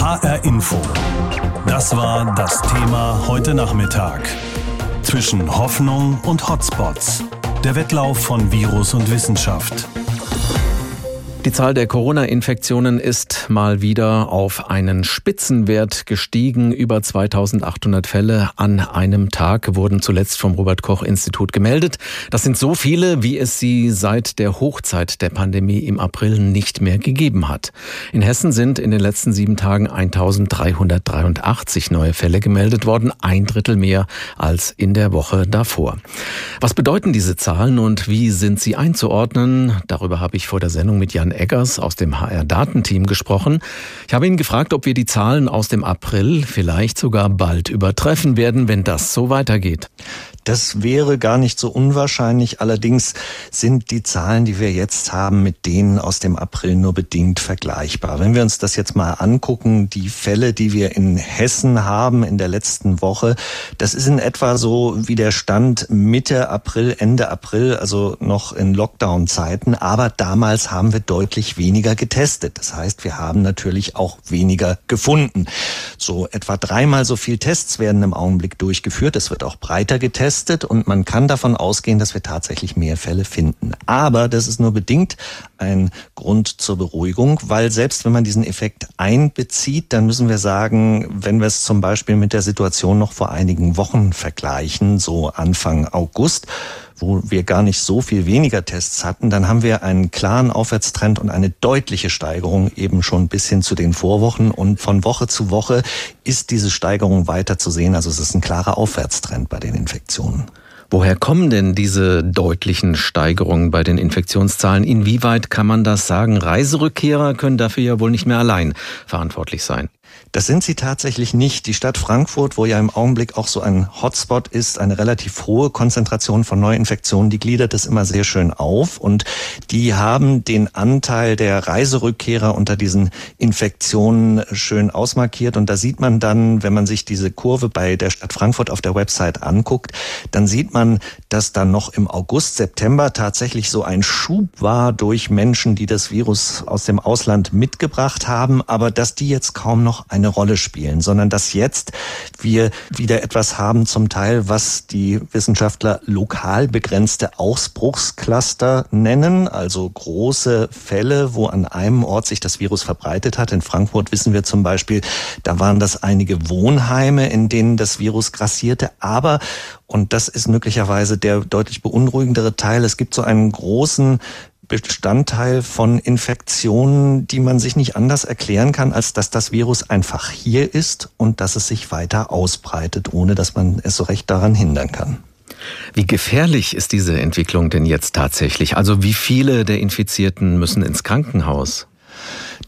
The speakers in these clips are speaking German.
HR Info. Das war das Thema heute Nachmittag. Zwischen Hoffnung und Hotspots. Der Wettlauf von Virus und Wissenschaft. Die Zahl der Corona-Infektionen ist mal wieder auf einen Spitzenwert gestiegen. Über 2800 Fälle an einem Tag wurden zuletzt vom Robert-Koch-Institut gemeldet. Das sind so viele, wie es sie seit der Hochzeit der Pandemie im April nicht mehr gegeben hat. In Hessen sind in den letzten sieben Tagen 1383 neue Fälle gemeldet worden, ein Drittel mehr als in der Woche davor. Was bedeuten diese Zahlen und wie sind sie einzuordnen? Darüber habe ich vor der Sendung mit Jan Eggers aus dem HR-Datenteam gesprochen. Ich habe ihn gefragt, ob wir die Zahlen aus dem April vielleicht sogar bald übertreffen werden, wenn das so weitergeht. Das wäre gar nicht so unwahrscheinlich. Allerdings sind die Zahlen, die wir jetzt haben, mit denen aus dem April nur bedingt vergleichbar. Wenn wir uns das jetzt mal angucken, die Fälle, die wir in Hessen haben in der letzten Woche, das ist in etwa so wie der Stand Mitte April, Ende April, also noch in Lockdown-Zeiten. Aber damals haben wir deutlich weniger getestet. Das heißt, wir haben natürlich auch weniger gefunden. So etwa dreimal so viel Tests werden im Augenblick durchgeführt. Es wird auch breiter getestet getestet und man kann davon ausgehen, dass wir tatsächlich mehr Fälle finden. Aber das ist nur bedingt ein Grund zur Beruhigung, weil selbst wenn man diesen Effekt einbezieht, dann müssen wir sagen, wenn wir es zum Beispiel mit der Situation noch vor einigen Wochen vergleichen, so Anfang August, wo wir gar nicht so viel weniger Tests hatten, dann haben wir einen klaren Aufwärtstrend und eine deutliche Steigerung eben schon bis hin zu den Vorwochen. Und von Woche zu Woche ist diese Steigerung weiter zu sehen. Also es ist ein klarer Aufwärtstrend bei den Infektionen. Woher kommen denn diese deutlichen Steigerungen bei den Infektionszahlen? Inwieweit kann man das sagen? Reiserückkehrer können dafür ja wohl nicht mehr allein verantwortlich sein. Das sind sie tatsächlich nicht. Die Stadt Frankfurt, wo ja im Augenblick auch so ein Hotspot ist, eine relativ hohe Konzentration von Neuinfektionen, die gliedert es immer sehr schön auf. Und die haben den Anteil der Reiserückkehrer unter diesen Infektionen schön ausmarkiert. Und da sieht man dann, wenn man sich diese Kurve bei der Stadt Frankfurt auf der Website anguckt, dann sieht man, dass dann noch im August, September tatsächlich so ein Schub war durch Menschen, die das Virus aus dem Ausland mitgebracht haben, aber dass die jetzt kaum noch eine Rolle spielen, sondern dass jetzt wir wieder etwas haben zum Teil, was die Wissenschaftler lokal begrenzte Ausbruchscluster nennen, also große Fälle, wo an einem Ort sich das Virus verbreitet hat. In Frankfurt wissen wir zum Beispiel, da waren das einige Wohnheime, in denen das Virus grassierte, aber und das ist möglicherweise der deutlich beunruhigendere Teil. Es gibt so einen großen Bestandteil von Infektionen, die man sich nicht anders erklären kann, als dass das Virus einfach hier ist und dass es sich weiter ausbreitet, ohne dass man es so recht daran hindern kann. Wie gefährlich ist diese Entwicklung denn jetzt tatsächlich? Also wie viele der Infizierten müssen ins Krankenhaus?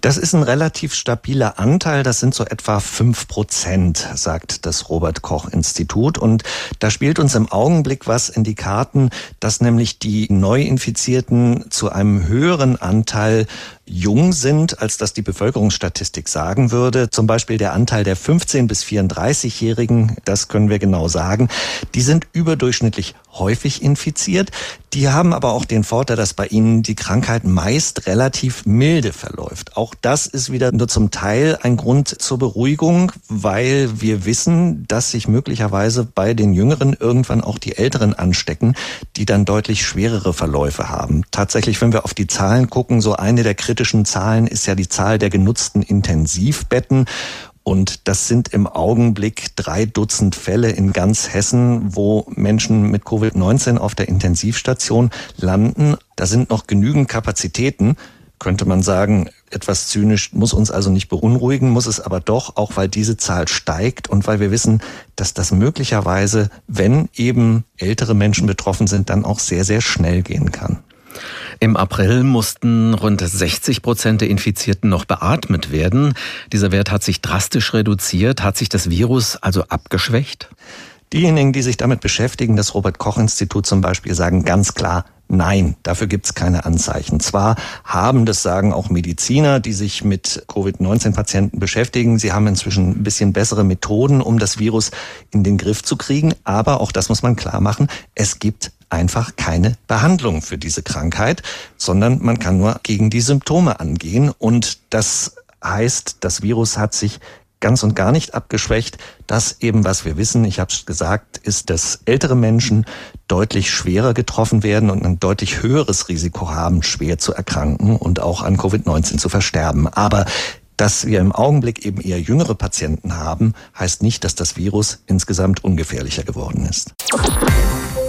Das ist ein relativ stabiler Anteil. Das sind so etwa fünf Prozent, sagt das Robert Koch Institut. Und da spielt uns im Augenblick was in die Karten, dass nämlich die Neuinfizierten zu einem höheren Anteil jung sind, als das die Bevölkerungsstatistik sagen würde. Zum Beispiel der Anteil der 15 bis 34-Jährigen, das können wir genau sagen, die sind überdurchschnittlich häufig infiziert. Die haben aber auch den Vorteil, dass bei ihnen die Krankheit meist relativ milde verläuft. Auch das ist wieder nur zum Teil ein Grund zur Beruhigung, weil wir wissen, dass sich möglicherweise bei den Jüngeren irgendwann auch die Älteren anstecken, die dann deutlich schwerere Verläufe haben. Tatsächlich, wenn wir auf die Zahlen gucken, so eine der kritischen Zahlen ist ja die Zahl der genutzten Intensivbetten. Und das sind im Augenblick drei Dutzend Fälle in ganz Hessen, wo Menschen mit Covid-19 auf der Intensivstation landen. Da sind noch genügend Kapazitäten, könnte man sagen, etwas zynisch, muss uns also nicht beunruhigen, muss es aber doch, auch weil diese Zahl steigt und weil wir wissen, dass das möglicherweise, wenn eben ältere Menschen betroffen sind, dann auch sehr, sehr schnell gehen kann. Im April mussten rund 60 Prozent der Infizierten noch beatmet werden. Dieser Wert hat sich drastisch reduziert. Hat sich das Virus also abgeschwächt? Diejenigen, die sich damit beschäftigen, das Robert Koch Institut zum Beispiel, sagen ganz klar, Nein, dafür gibt es keine Anzeichen. Zwar haben, das sagen auch Mediziner, die sich mit Covid-19-Patienten beschäftigen, sie haben inzwischen ein bisschen bessere Methoden, um das Virus in den Griff zu kriegen, aber auch das muss man klar machen, es gibt einfach keine Behandlung für diese Krankheit, sondern man kann nur gegen die Symptome angehen und das heißt, das Virus hat sich ganz und gar nicht abgeschwächt. Das eben, was wir wissen, ich habe es gesagt, ist, dass ältere Menschen deutlich schwerer getroffen werden und ein deutlich höheres Risiko haben, schwer zu erkranken und auch an Covid-19 zu versterben. Aber dass wir im Augenblick eben eher jüngere Patienten haben, heißt nicht, dass das Virus insgesamt ungefährlicher geworden ist.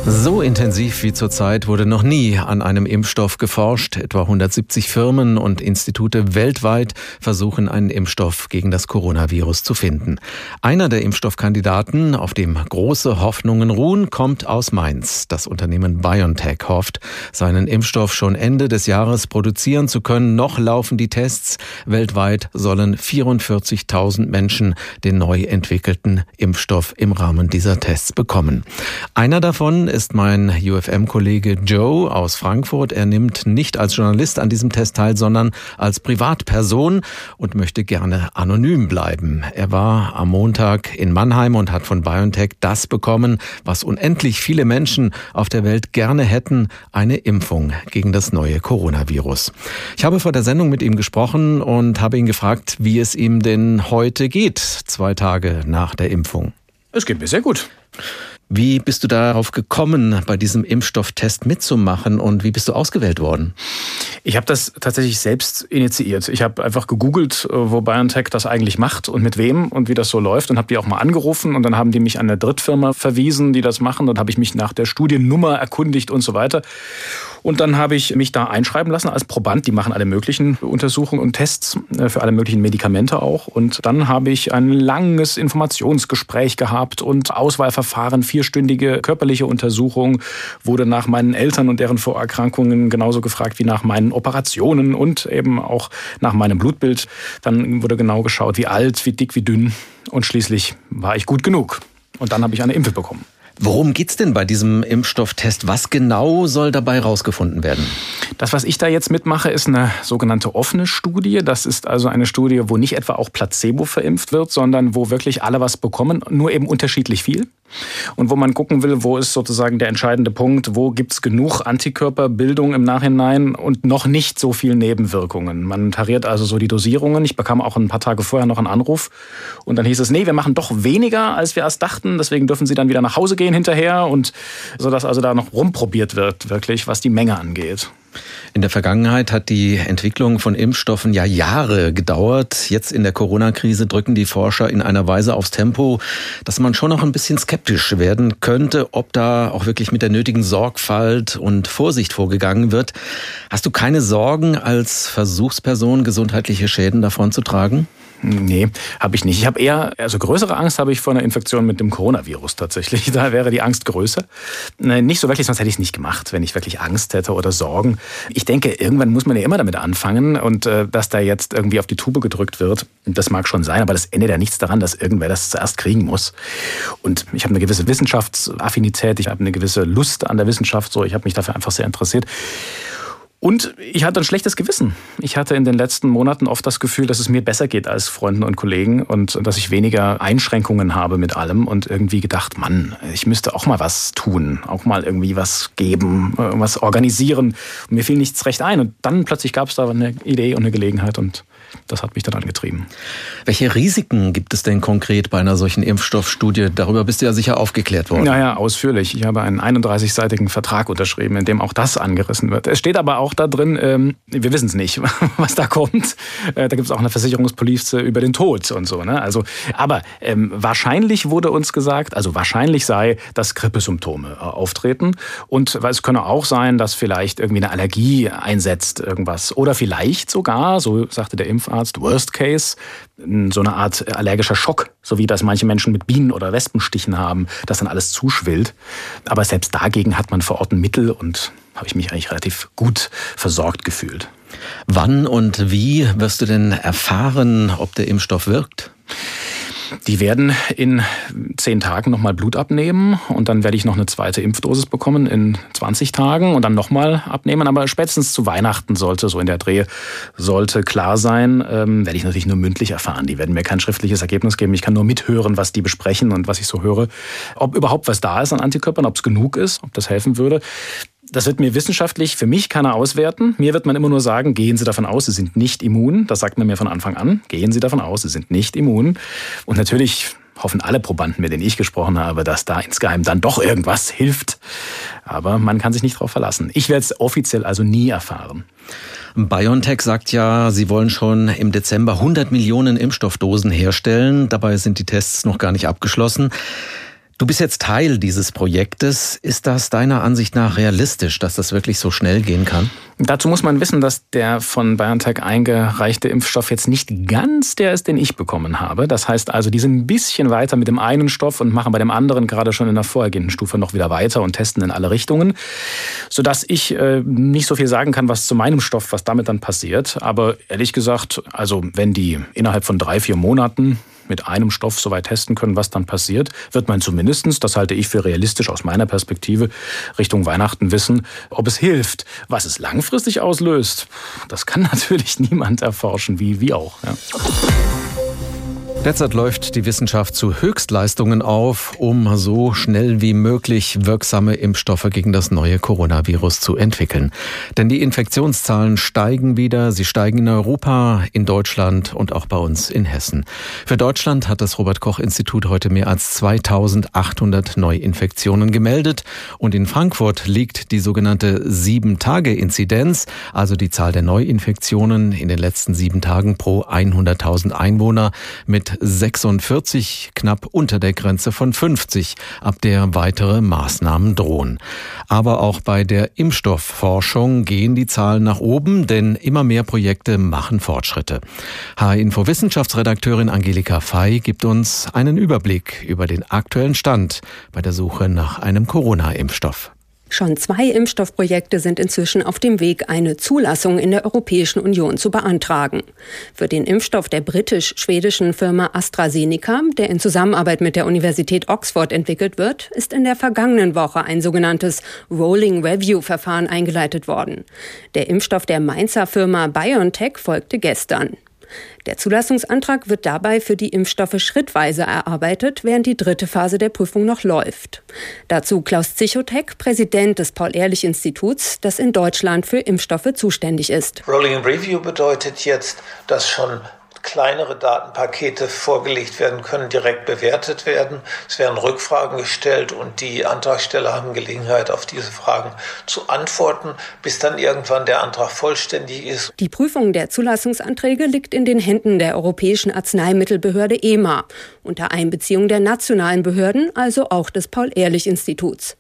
So intensiv wie zurzeit wurde noch nie an einem Impfstoff geforscht. Etwa 170 Firmen und Institute weltweit versuchen einen Impfstoff gegen das Coronavirus zu finden. Einer der Impfstoffkandidaten, auf dem große Hoffnungen ruhen, kommt aus Mainz. Das Unternehmen BioNTech hofft, seinen Impfstoff schon Ende des Jahres produzieren zu können. Noch laufen die Tests. Weltweit sollen 44.000 Menschen den neu entwickelten Impfstoff im Rahmen dieser Tests bekommen. Einer davon ist mein UFM-Kollege Joe aus Frankfurt. Er nimmt nicht als Journalist an diesem Test teil, sondern als Privatperson und möchte gerne anonym bleiben. Er war am Montag in Mannheim und hat von BioNTech das bekommen, was unendlich viele Menschen auf der Welt gerne hätten, eine Impfung gegen das neue Coronavirus. Ich habe vor der Sendung mit ihm gesprochen und habe ihn gefragt, wie es ihm denn heute geht, zwei Tage nach der Impfung. Es geht mir sehr gut. Wie bist du darauf gekommen, bei diesem Impfstofftest mitzumachen und wie bist du ausgewählt worden? Ich habe das tatsächlich selbst initiiert. Ich habe einfach gegoogelt, äh, wo BioNTech das eigentlich macht und mit wem und wie das so läuft und habe die auch mal angerufen und dann haben die mich an eine Drittfirma verwiesen, die das machen. Dann habe ich mich nach der Studiennummer erkundigt und so weiter. Und dann habe ich mich da einschreiben lassen als Proband. Die machen alle möglichen Untersuchungen und Tests äh, für alle möglichen Medikamente auch. Und dann habe ich ein langes Informationsgespräch gehabt und Auswahlverfahren, vierstündige körperliche Untersuchung, wurde nach meinen Eltern und deren Vorerkrankungen genauso gefragt wie nach meinen Operationen und eben auch nach meinem Blutbild. Dann wurde genau geschaut, wie alt, wie dick, wie dünn. Und schließlich war ich gut genug. Und dann habe ich eine Impfe bekommen. Worum geht's denn bei diesem Impfstofftest? Was genau soll dabei rausgefunden werden? Das, was ich da jetzt mitmache, ist eine sogenannte offene Studie. Das ist also eine Studie, wo nicht etwa auch Placebo verimpft wird, sondern wo wirklich alle was bekommen, nur eben unterschiedlich viel und wo man gucken will, wo ist sozusagen der entscheidende Punkt, wo gibt es genug Antikörperbildung im Nachhinein und noch nicht so viel Nebenwirkungen. Man tariert also so die Dosierungen. Ich bekam auch ein paar Tage vorher noch einen Anruf und dann hieß es, nee, wir machen doch weniger, als wir erst dachten, deswegen dürfen Sie dann wieder nach Hause gehen hinterher und so dass also da noch rumprobiert wird, wirklich, was die Menge angeht. In der Vergangenheit hat die Entwicklung von Impfstoffen ja Jahre gedauert. Jetzt in der Corona-Krise drücken die Forscher in einer Weise aufs Tempo, dass man schon noch ein bisschen skeptisch werden könnte, ob da auch wirklich mit der nötigen Sorgfalt und Vorsicht vorgegangen wird. Hast du keine Sorgen, als Versuchsperson gesundheitliche Schäden davon zu tragen? Nee, habe ich nicht. Ich habe eher, also größere Angst habe ich vor einer Infektion mit dem Coronavirus tatsächlich. Da wäre die Angst größer. Nicht so wirklich, sonst hätte ich es nicht gemacht, wenn ich wirklich Angst hätte oder Sorgen. Ich denke, irgendwann muss man ja immer damit anfangen und äh, dass da jetzt irgendwie auf die Tube gedrückt wird, das mag schon sein, aber das ändert ja nichts daran, dass irgendwer das zuerst kriegen muss. Und ich habe eine gewisse Wissenschaftsaffinität, ich habe eine gewisse Lust an der Wissenschaft, so ich habe mich dafür einfach sehr interessiert. Und ich hatte ein schlechtes Gewissen. Ich hatte in den letzten Monaten oft das Gefühl, dass es mir besser geht als Freunden und Kollegen und dass ich weniger Einschränkungen habe mit allem und irgendwie gedacht, Mann, ich müsste auch mal was tun, auch mal irgendwie was geben, was organisieren. Und mir fiel nichts recht ein. Und dann plötzlich gab es da eine Idee und eine Gelegenheit und das hat mich dann angetrieben. Welche Risiken gibt es denn konkret bei einer solchen Impfstoffstudie? Darüber bist du ja sicher aufgeklärt worden. Naja, ausführlich. Ich habe einen 31-seitigen Vertrag unterschrieben, in dem auch das angerissen wird. Es steht aber auch da drin, ähm, wir wissen es nicht, was da kommt. Äh, da gibt es auch eine Versicherungspolice über den Tod und so. Ne? Also, aber ähm, wahrscheinlich wurde uns gesagt, also wahrscheinlich sei, dass Grippesymptome äh, auftreten. Und es könne auch sein, dass vielleicht irgendwie eine Allergie einsetzt, irgendwas. Oder vielleicht sogar, so sagte der Impf Impfarzt, Worst Case, so eine Art allergischer Schock, so wie das manche Menschen mit Bienen- oder Wespenstichen haben, dass dann alles zuschwillt. Aber selbst dagegen hat man vor Ort ein Mittel und habe ich mich eigentlich relativ gut versorgt gefühlt. Wann und wie wirst du denn erfahren, ob der Impfstoff wirkt? Die werden in zehn Tagen nochmal Blut abnehmen und dann werde ich noch eine zweite Impfdosis bekommen in 20 Tagen und dann nochmal abnehmen. Aber spätestens zu Weihnachten sollte, so in der Dreh, sollte klar sein, ähm, werde ich natürlich nur mündlich erfahren. Die werden mir kein schriftliches Ergebnis geben. Ich kann nur mithören, was die besprechen und was ich so höre. Ob überhaupt was da ist an Antikörpern, ob es genug ist, ob das helfen würde Das wird mir wissenschaftlich für mich keiner auswerten. Mir wird man immer nur sagen, gehen Sie davon aus, Sie sind nicht immun. Das sagt man mir von Anfang an. Gehen Sie davon aus, Sie sind nicht immun. Und natürlich hoffen alle Probanden, mit denen ich gesprochen habe, dass da insgeheim dann doch irgendwas hilft. Aber man kann sich nicht darauf verlassen. Ich werde es offiziell also nie erfahren. BioNTech sagt ja, sie wollen schon im Dezember 100 Millionen Impfstoffdosen herstellen. Dabei sind die Tests noch gar nicht abgeschlossen. Du bist jetzt Teil dieses Projektes. Ist das deiner Ansicht nach realistisch, dass das wirklich so schnell gehen kann? Dazu muss man wissen, dass der von BioNTech eingereichte Impfstoff jetzt nicht ganz der ist, den ich bekommen habe. Das heißt also, die sind ein bisschen weiter mit dem einen Stoff und machen bei dem anderen gerade schon in der vorhergehenden Stufe noch wieder weiter und testen in alle Richtungen, sodass ich äh, nicht so viel sagen kann, was zu meinem Stoff, was damit dann passiert. Aber ehrlich gesagt, also wenn die innerhalb von drei, vier Monaten mit einem Stoff soweit testen können, was dann passiert, wird man zumindestens, das halte ich für realistisch aus meiner Perspektive, Richtung Weihnachten wissen, ob es hilft. Was es langfristig auslöst, das kann natürlich niemand erforschen, wie, wie auch. Ja. Derzeit läuft die Wissenschaft zu Höchstleistungen auf, um so schnell wie möglich wirksame Impfstoffe gegen das neue Coronavirus zu entwickeln. Denn die Infektionszahlen steigen wieder. Sie steigen in Europa, in Deutschland und auch bei uns in Hessen. Für Deutschland hat das Robert Koch Institut heute mehr als 2800 Neuinfektionen gemeldet. Und in Frankfurt liegt die sogenannte Sieben-Tage-Inzidenz, also die Zahl der Neuinfektionen in den letzten sieben Tagen pro 100.000 Einwohner mit 46 knapp unter der Grenze von 50, ab der weitere Maßnahmen drohen. Aber auch bei der Impfstoffforschung gehen die Zahlen nach oben, denn immer mehr Projekte machen Fortschritte. H-Info Wissenschaftsredakteurin Angelika Fey gibt uns einen Überblick über den aktuellen Stand bei der Suche nach einem Corona-Impfstoff. Schon zwei Impfstoffprojekte sind inzwischen auf dem Weg, eine Zulassung in der Europäischen Union zu beantragen. Für den Impfstoff der britisch-schwedischen Firma AstraZeneca, der in Zusammenarbeit mit der Universität Oxford entwickelt wird, ist in der vergangenen Woche ein sogenanntes Rolling Review Verfahren eingeleitet worden. Der Impfstoff der Mainzer Firma BioNTech folgte gestern. Der Zulassungsantrag wird dabei für die Impfstoffe schrittweise erarbeitet, während die dritte Phase der Prüfung noch läuft. Dazu Klaus Zichotek, Präsident des Paul-Ehrlich-Instituts, das in Deutschland für Impfstoffe zuständig ist. Rolling Review bedeutet jetzt, dass schon kleinere Datenpakete vorgelegt werden können, direkt bewertet werden. Es werden Rückfragen gestellt und die Antragsteller haben Gelegenheit, auf diese Fragen zu antworten, bis dann irgendwann der Antrag vollständig ist. Die Prüfung der Zulassungsanträge liegt in den Händen der Europäischen Arzneimittelbehörde EMA unter Einbeziehung der nationalen Behörden, also auch des Paul-Ehrlich-Instituts.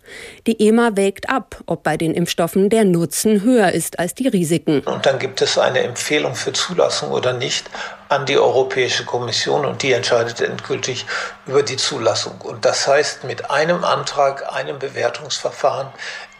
Die EMA wägt ab, ob bei den Impfstoffen der Nutzen höher ist als die Risiken. Und dann gibt es eine Empfehlung für Zulassung oder nicht an die Europäische Kommission und die entscheidet endgültig über die Zulassung. Und das heißt, mit einem Antrag, einem Bewertungsverfahren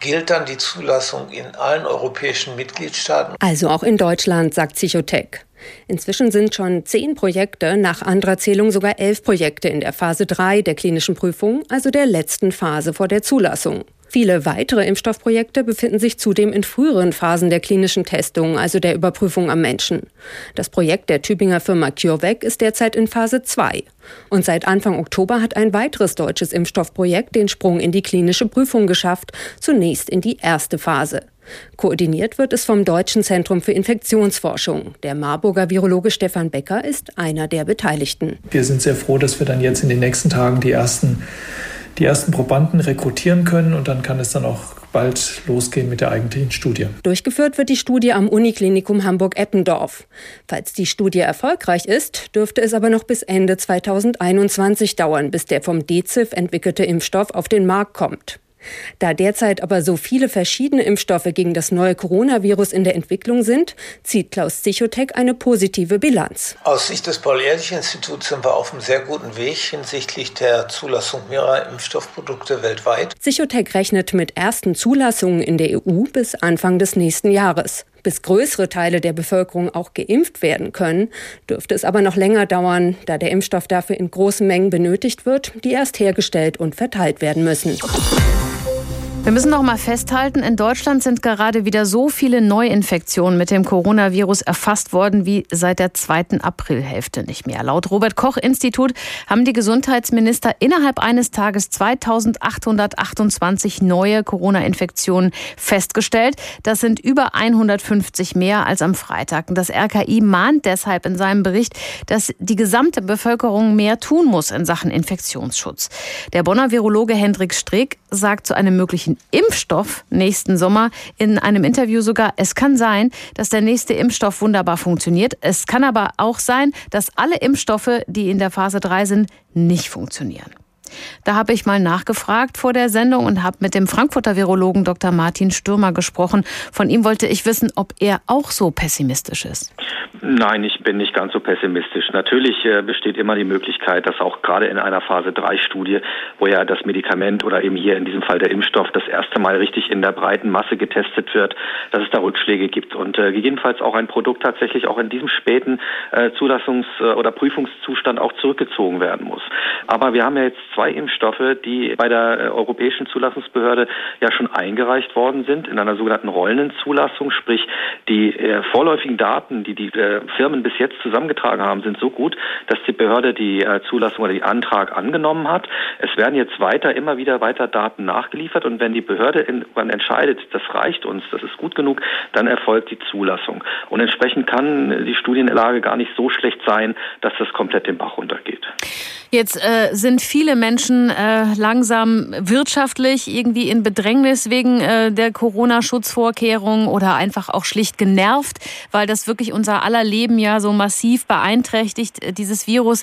gilt dann die Zulassung in allen europäischen Mitgliedstaaten. Also auch in Deutschland, sagt Psychotech. Inzwischen sind schon zehn Projekte, nach anderer Zählung sogar elf Projekte in der Phase 3 der klinischen Prüfung, also der letzten Phase vor der Zulassung. Viele weitere Impfstoffprojekte befinden sich zudem in früheren Phasen der klinischen Testung, also der Überprüfung am Menschen. Das Projekt der Tübinger Firma CureVac ist derzeit in Phase 2. Und seit Anfang Oktober hat ein weiteres deutsches Impfstoffprojekt den Sprung in die klinische Prüfung geschafft, zunächst in die erste Phase. Koordiniert wird es vom Deutschen Zentrum für Infektionsforschung. Der Marburger Virologe Stefan Becker ist einer der Beteiligten. Wir sind sehr froh, dass wir dann jetzt in den nächsten Tagen die ersten die ersten Probanden rekrutieren können und dann kann es dann auch bald losgehen mit der eigentlichen Studie. Durchgeführt wird die Studie am Uniklinikum Hamburg-Eppendorf. Falls die Studie erfolgreich ist, dürfte es aber noch bis Ende 2021 dauern, bis der vom DZIF entwickelte Impfstoff auf den Markt kommt. Da derzeit aber so viele verschiedene Impfstoffe gegen das neue Coronavirus in der Entwicklung sind, zieht Klaus Zichotek eine positive Bilanz. Aus Sicht des Paul-Ehrlich-Instituts sind wir auf einem sehr guten Weg hinsichtlich der Zulassung mehrerer Impfstoffprodukte weltweit. Zichotek rechnet mit ersten Zulassungen in der EU bis Anfang des nächsten Jahres. Bis größere Teile der Bevölkerung auch geimpft werden können, dürfte es aber noch länger dauern, da der Impfstoff dafür in großen Mengen benötigt wird, die erst hergestellt und verteilt werden müssen. Wir müssen noch mal festhalten, in Deutschland sind gerade wieder so viele Neuinfektionen mit dem Coronavirus erfasst worden wie seit der zweiten Aprilhälfte nicht mehr. Laut Robert Koch Institut haben die Gesundheitsminister innerhalb eines Tages 2828 neue Corona-Infektionen festgestellt. Das sind über 150 mehr als am Freitag. Das RKI mahnt deshalb in seinem Bericht, dass die gesamte Bevölkerung mehr tun muss in Sachen Infektionsschutz. Der Bonner Virologe Hendrik Strick sagt zu einem möglichen Impfstoff nächsten Sommer in einem Interview sogar, es kann sein, dass der nächste Impfstoff wunderbar funktioniert. Es kann aber auch sein, dass alle Impfstoffe, die in der Phase 3 sind, nicht funktionieren. Da habe ich mal nachgefragt vor der Sendung und habe mit dem Frankfurter Virologen Dr. Martin Stürmer gesprochen. Von ihm wollte ich wissen, ob er auch so pessimistisch ist. Nein, ich bin nicht ganz so pessimistisch. Natürlich äh, besteht immer die Möglichkeit, dass auch gerade in einer Phase 3 Studie, wo ja das Medikament oder eben hier in diesem Fall der Impfstoff das erste Mal richtig in der breiten Masse getestet wird, dass es da Rückschläge gibt und äh, gegebenenfalls auch ein Produkt tatsächlich auch in diesem späten äh, Zulassungs- oder Prüfungszustand auch zurückgezogen werden muss. Aber wir haben ja jetzt zwei Impfstoffe, die bei der äh, Europäischen Zulassungsbehörde ja schon eingereicht worden sind in einer sogenannten rollenden Zulassung, sprich die äh, vorläufigen Daten, die die äh, Firmen bis jetzt zusammengetragen haben, sind so gut, dass die Behörde die äh, Zulassung oder den Antrag angenommen hat. Es werden jetzt weiter immer wieder weiter Daten nachgeliefert und wenn die Behörde irgendwann entscheidet, das reicht uns, das ist gut genug, dann erfolgt die Zulassung. Und entsprechend kann die Studienlage gar nicht so schlecht sein, dass das komplett den Bach runtergeht. Jetzt äh, sind viele Menschen äh, langsam wirtschaftlich irgendwie in Bedrängnis wegen äh, der Corona-Schutzvorkehrungen oder einfach auch schlicht genervt, weil das wirklich unser aller Leben ja so massiv beeinträchtigt, äh, dieses Virus.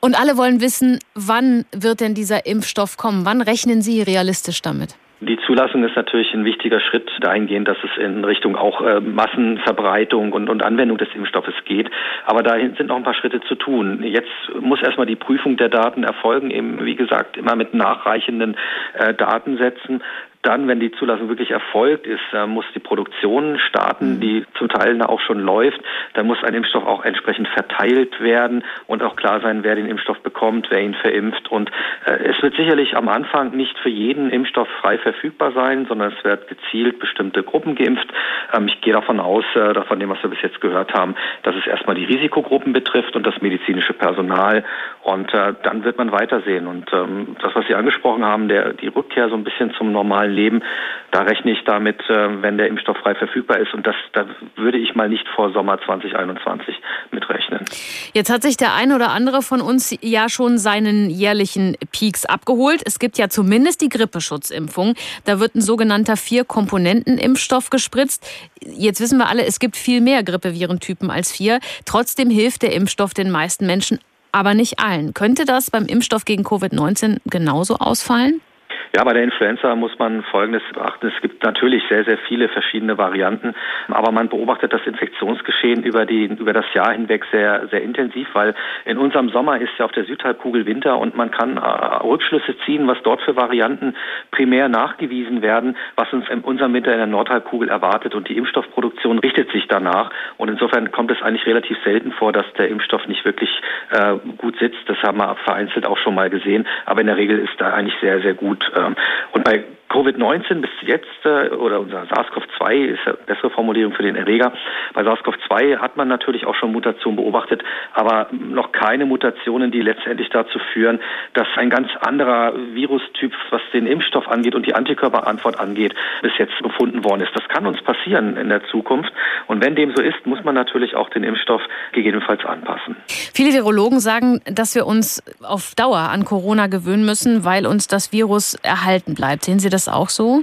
Und alle wollen wissen, wann wird denn dieser Impfstoff kommen? Wann rechnen Sie realistisch damit? Die Zulassung ist natürlich ein wichtiger Schritt dahingehend, dass es in Richtung auch äh, Massenverbreitung und, und Anwendung des Impfstoffes geht. Aber dahin sind noch ein paar Schritte zu tun. Jetzt muss erstmal die Prüfung der Daten erfolgen, eben wie gesagt immer mit nachreichenden äh, Datensätzen. Dann, wenn die Zulassung wirklich erfolgt ist, muss die Produktion starten, mhm. die zum Teil auch schon läuft. Dann muss ein Impfstoff auch entsprechend verteilt werden und auch klar sein, wer den Impfstoff bekommt, wer ihn verimpft. Und äh, es wird sicherlich am Anfang nicht für jeden Impfstoff frei verfügbar sein, sondern es wird gezielt bestimmte Gruppen geimpft. Ähm, ich gehe davon aus, äh, von dem, was wir bis jetzt gehört haben, dass es erstmal die Risikogruppen betrifft und das medizinische Personal. Und äh, dann wird man weitersehen. Und ähm, das, was Sie angesprochen haben, der, die Rückkehr so ein bisschen zum normalen Leben. Da rechne ich damit, äh, wenn der Impfstoff frei verfügbar ist. Und das, da würde ich mal nicht vor Sommer 2021 mitrechnen. Jetzt hat sich der ein oder andere von uns ja schon seinen jährlichen Peaks abgeholt. Es gibt ja zumindest die Grippeschutzimpfung. Da wird ein sogenannter Vier-Komponenten-Impfstoff gespritzt. Jetzt wissen wir alle, es gibt viel mehr Grippevirentypen als vier. Trotzdem hilft der Impfstoff den meisten Menschen aber nicht allen. Könnte das beim Impfstoff gegen Covid-19 genauso ausfallen? Ja, bei der Influenza muss man Folgendes beachten. Es gibt natürlich sehr, sehr viele verschiedene Varianten, aber man beobachtet das Infektionsgeschehen über, die, über das Jahr hinweg sehr, sehr intensiv, weil in unserem Sommer ist ja auf der Südhalbkugel Winter und man kann äh, Rückschlüsse ziehen, was dort für Varianten primär nachgewiesen werden, was uns in unserem Winter in der Nordhalbkugel erwartet und die Impfstoffproduktion richtet sich danach und insofern kommt es eigentlich relativ selten vor, dass der Impfstoff nicht wirklich äh, gut sitzt. Das haben wir vereinzelt auch schon mal gesehen, aber in der Regel ist er eigentlich sehr, sehr gut äh, und bei Covid-19 bis jetzt, äh, oder unser SARS-CoV-2 ist eine bessere Formulierung für den Erreger. Bei SARS-CoV-2 hat man natürlich auch schon Mutationen beobachtet, aber noch keine Mutationen, die letztendlich dazu führen, dass ein ganz anderer Virustyp, was den Impfstoff angeht und die Antikörperantwort angeht, bis jetzt gefunden worden ist. Das kann uns passieren in der Zukunft. Und wenn dem so ist, muss man natürlich auch den Impfstoff gegebenenfalls anpassen. Viele Virologen sagen, dass wir uns auf Dauer an Corona gewöhnen müssen, weil uns das Virus erhalten bleibt. Sehen Sie das auch so?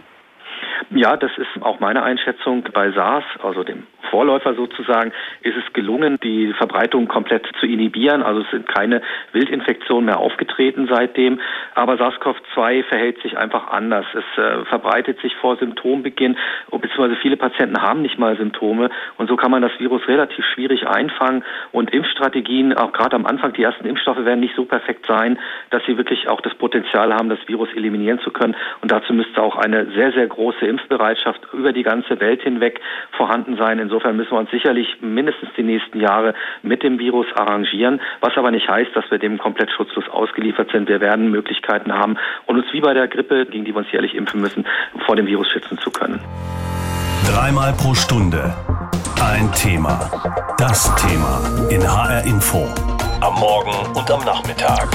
Ja, das ist auch meine Einschätzung bei SARS, also dem Vorläufer sozusagen, ist es gelungen, die Verbreitung komplett zu inhibieren. Also es sind keine Wildinfektionen mehr aufgetreten seitdem. Aber SARS-CoV-2 verhält sich einfach anders. Es äh, verbreitet sich vor Symptombeginn, beziehungsweise viele Patienten haben nicht mal Symptome. Und so kann man das Virus relativ schwierig einfangen. Und Impfstrategien, auch gerade am Anfang, die ersten Impfstoffe werden nicht so perfekt sein, dass sie wirklich auch das Potenzial haben, das Virus eliminieren zu können. Und dazu müsste auch eine sehr, sehr große Impfbereitschaft über die ganze Welt hinweg vorhanden sein. Insofern insofern müssen wir uns sicherlich mindestens die nächsten Jahre mit dem Virus arrangieren, was aber nicht heißt, dass wir dem komplett schutzlos ausgeliefert sind. Wir werden Möglichkeiten haben und uns wie bei der Grippe, gegen die wir uns jährlich impfen müssen, vor dem Virus schützen zu können. Dreimal pro Stunde ein Thema. Das Thema in HR Info. Am Morgen und am Nachmittag.